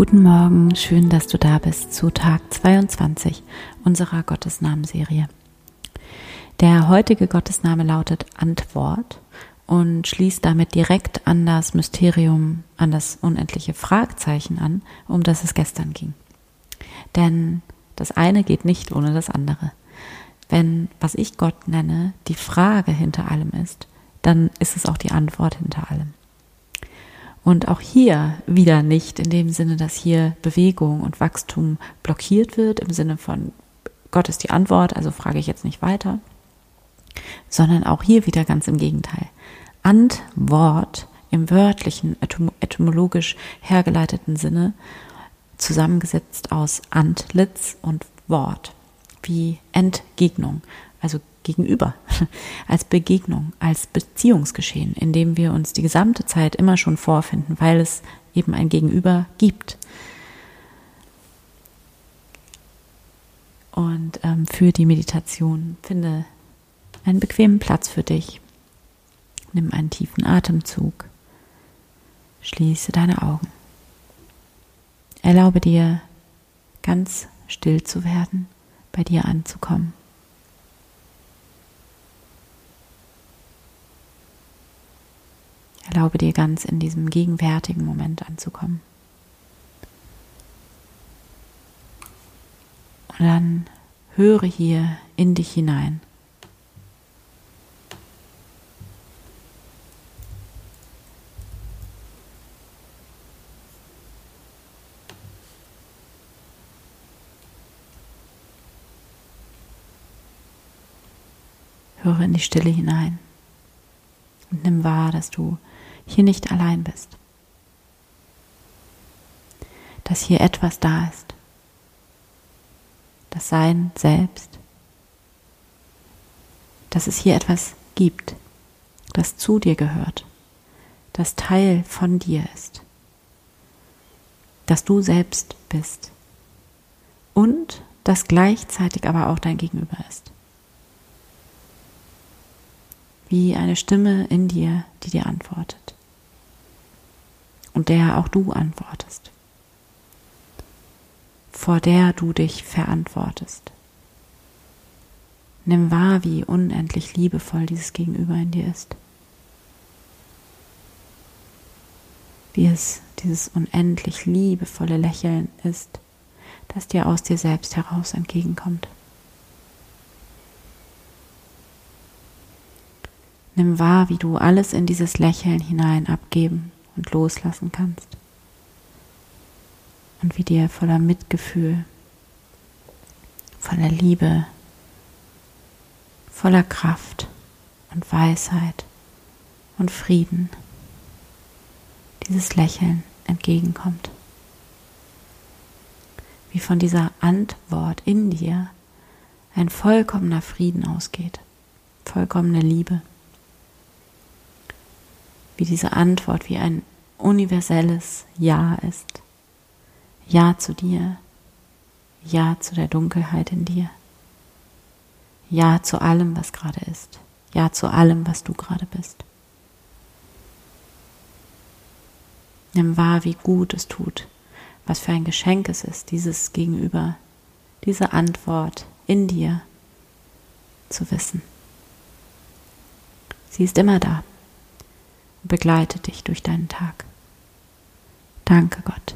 Guten Morgen, schön, dass du da bist zu Tag 22 unserer Gottesnamenserie. Der heutige Gottesname lautet Antwort und schließt damit direkt an das Mysterium, an das unendliche Fragezeichen an, um das es gestern ging. Denn das eine geht nicht ohne das andere. Wenn, was ich Gott nenne, die Frage hinter allem ist, dann ist es auch die Antwort hinter allem. Und auch hier wieder nicht in dem Sinne, dass hier Bewegung und Wachstum blockiert wird, im Sinne von Gott ist die Antwort, also frage ich jetzt nicht weiter, sondern auch hier wieder ganz im Gegenteil. Antwort im wörtlichen, etymologisch hergeleiteten Sinne, zusammengesetzt aus Antlitz und Wort, wie Entgegnung, also gegenüber, als Begegnung, als Beziehungsgeschehen, in dem wir uns die gesamte Zeit immer schon vorfinden, weil es eben ein Gegenüber gibt. Und ähm, für die Meditation finde einen bequemen Platz für dich. Nimm einen tiefen Atemzug. Schließe deine Augen. Erlaube dir, ganz still zu werden, bei dir anzukommen. Erlaube dir ganz in diesem gegenwärtigen Moment anzukommen. Und dann höre hier in dich hinein. Höre in die Stille hinein und nimm wahr, dass du hier nicht allein bist. Dass hier etwas da ist. Das Sein selbst. Dass es hier etwas gibt, das zu dir gehört, das Teil von dir ist, dass du selbst bist und das gleichzeitig aber auch dein Gegenüber ist wie eine Stimme in dir, die dir antwortet. Und der auch du antwortest. Vor der du dich verantwortest. Nimm wahr, wie unendlich liebevoll dieses Gegenüber in dir ist. Wie es dieses unendlich liebevolle Lächeln ist, das dir aus dir selbst heraus entgegenkommt. Nimm wahr, wie du alles in dieses Lächeln hinein abgeben und loslassen kannst. Und wie dir voller Mitgefühl, voller Liebe, voller Kraft und Weisheit und Frieden dieses Lächeln entgegenkommt. Wie von dieser Antwort in dir ein vollkommener Frieden ausgeht, vollkommene Liebe wie diese Antwort wie ein universelles Ja ist. Ja zu dir, Ja zu der Dunkelheit in dir, Ja zu allem, was gerade ist, Ja zu allem, was du gerade bist. Nimm wahr, wie gut es tut, was für ein Geschenk es ist, dieses Gegenüber, diese Antwort in dir zu wissen. Sie ist immer da begleite dich durch deinen Tag. Danke Gott.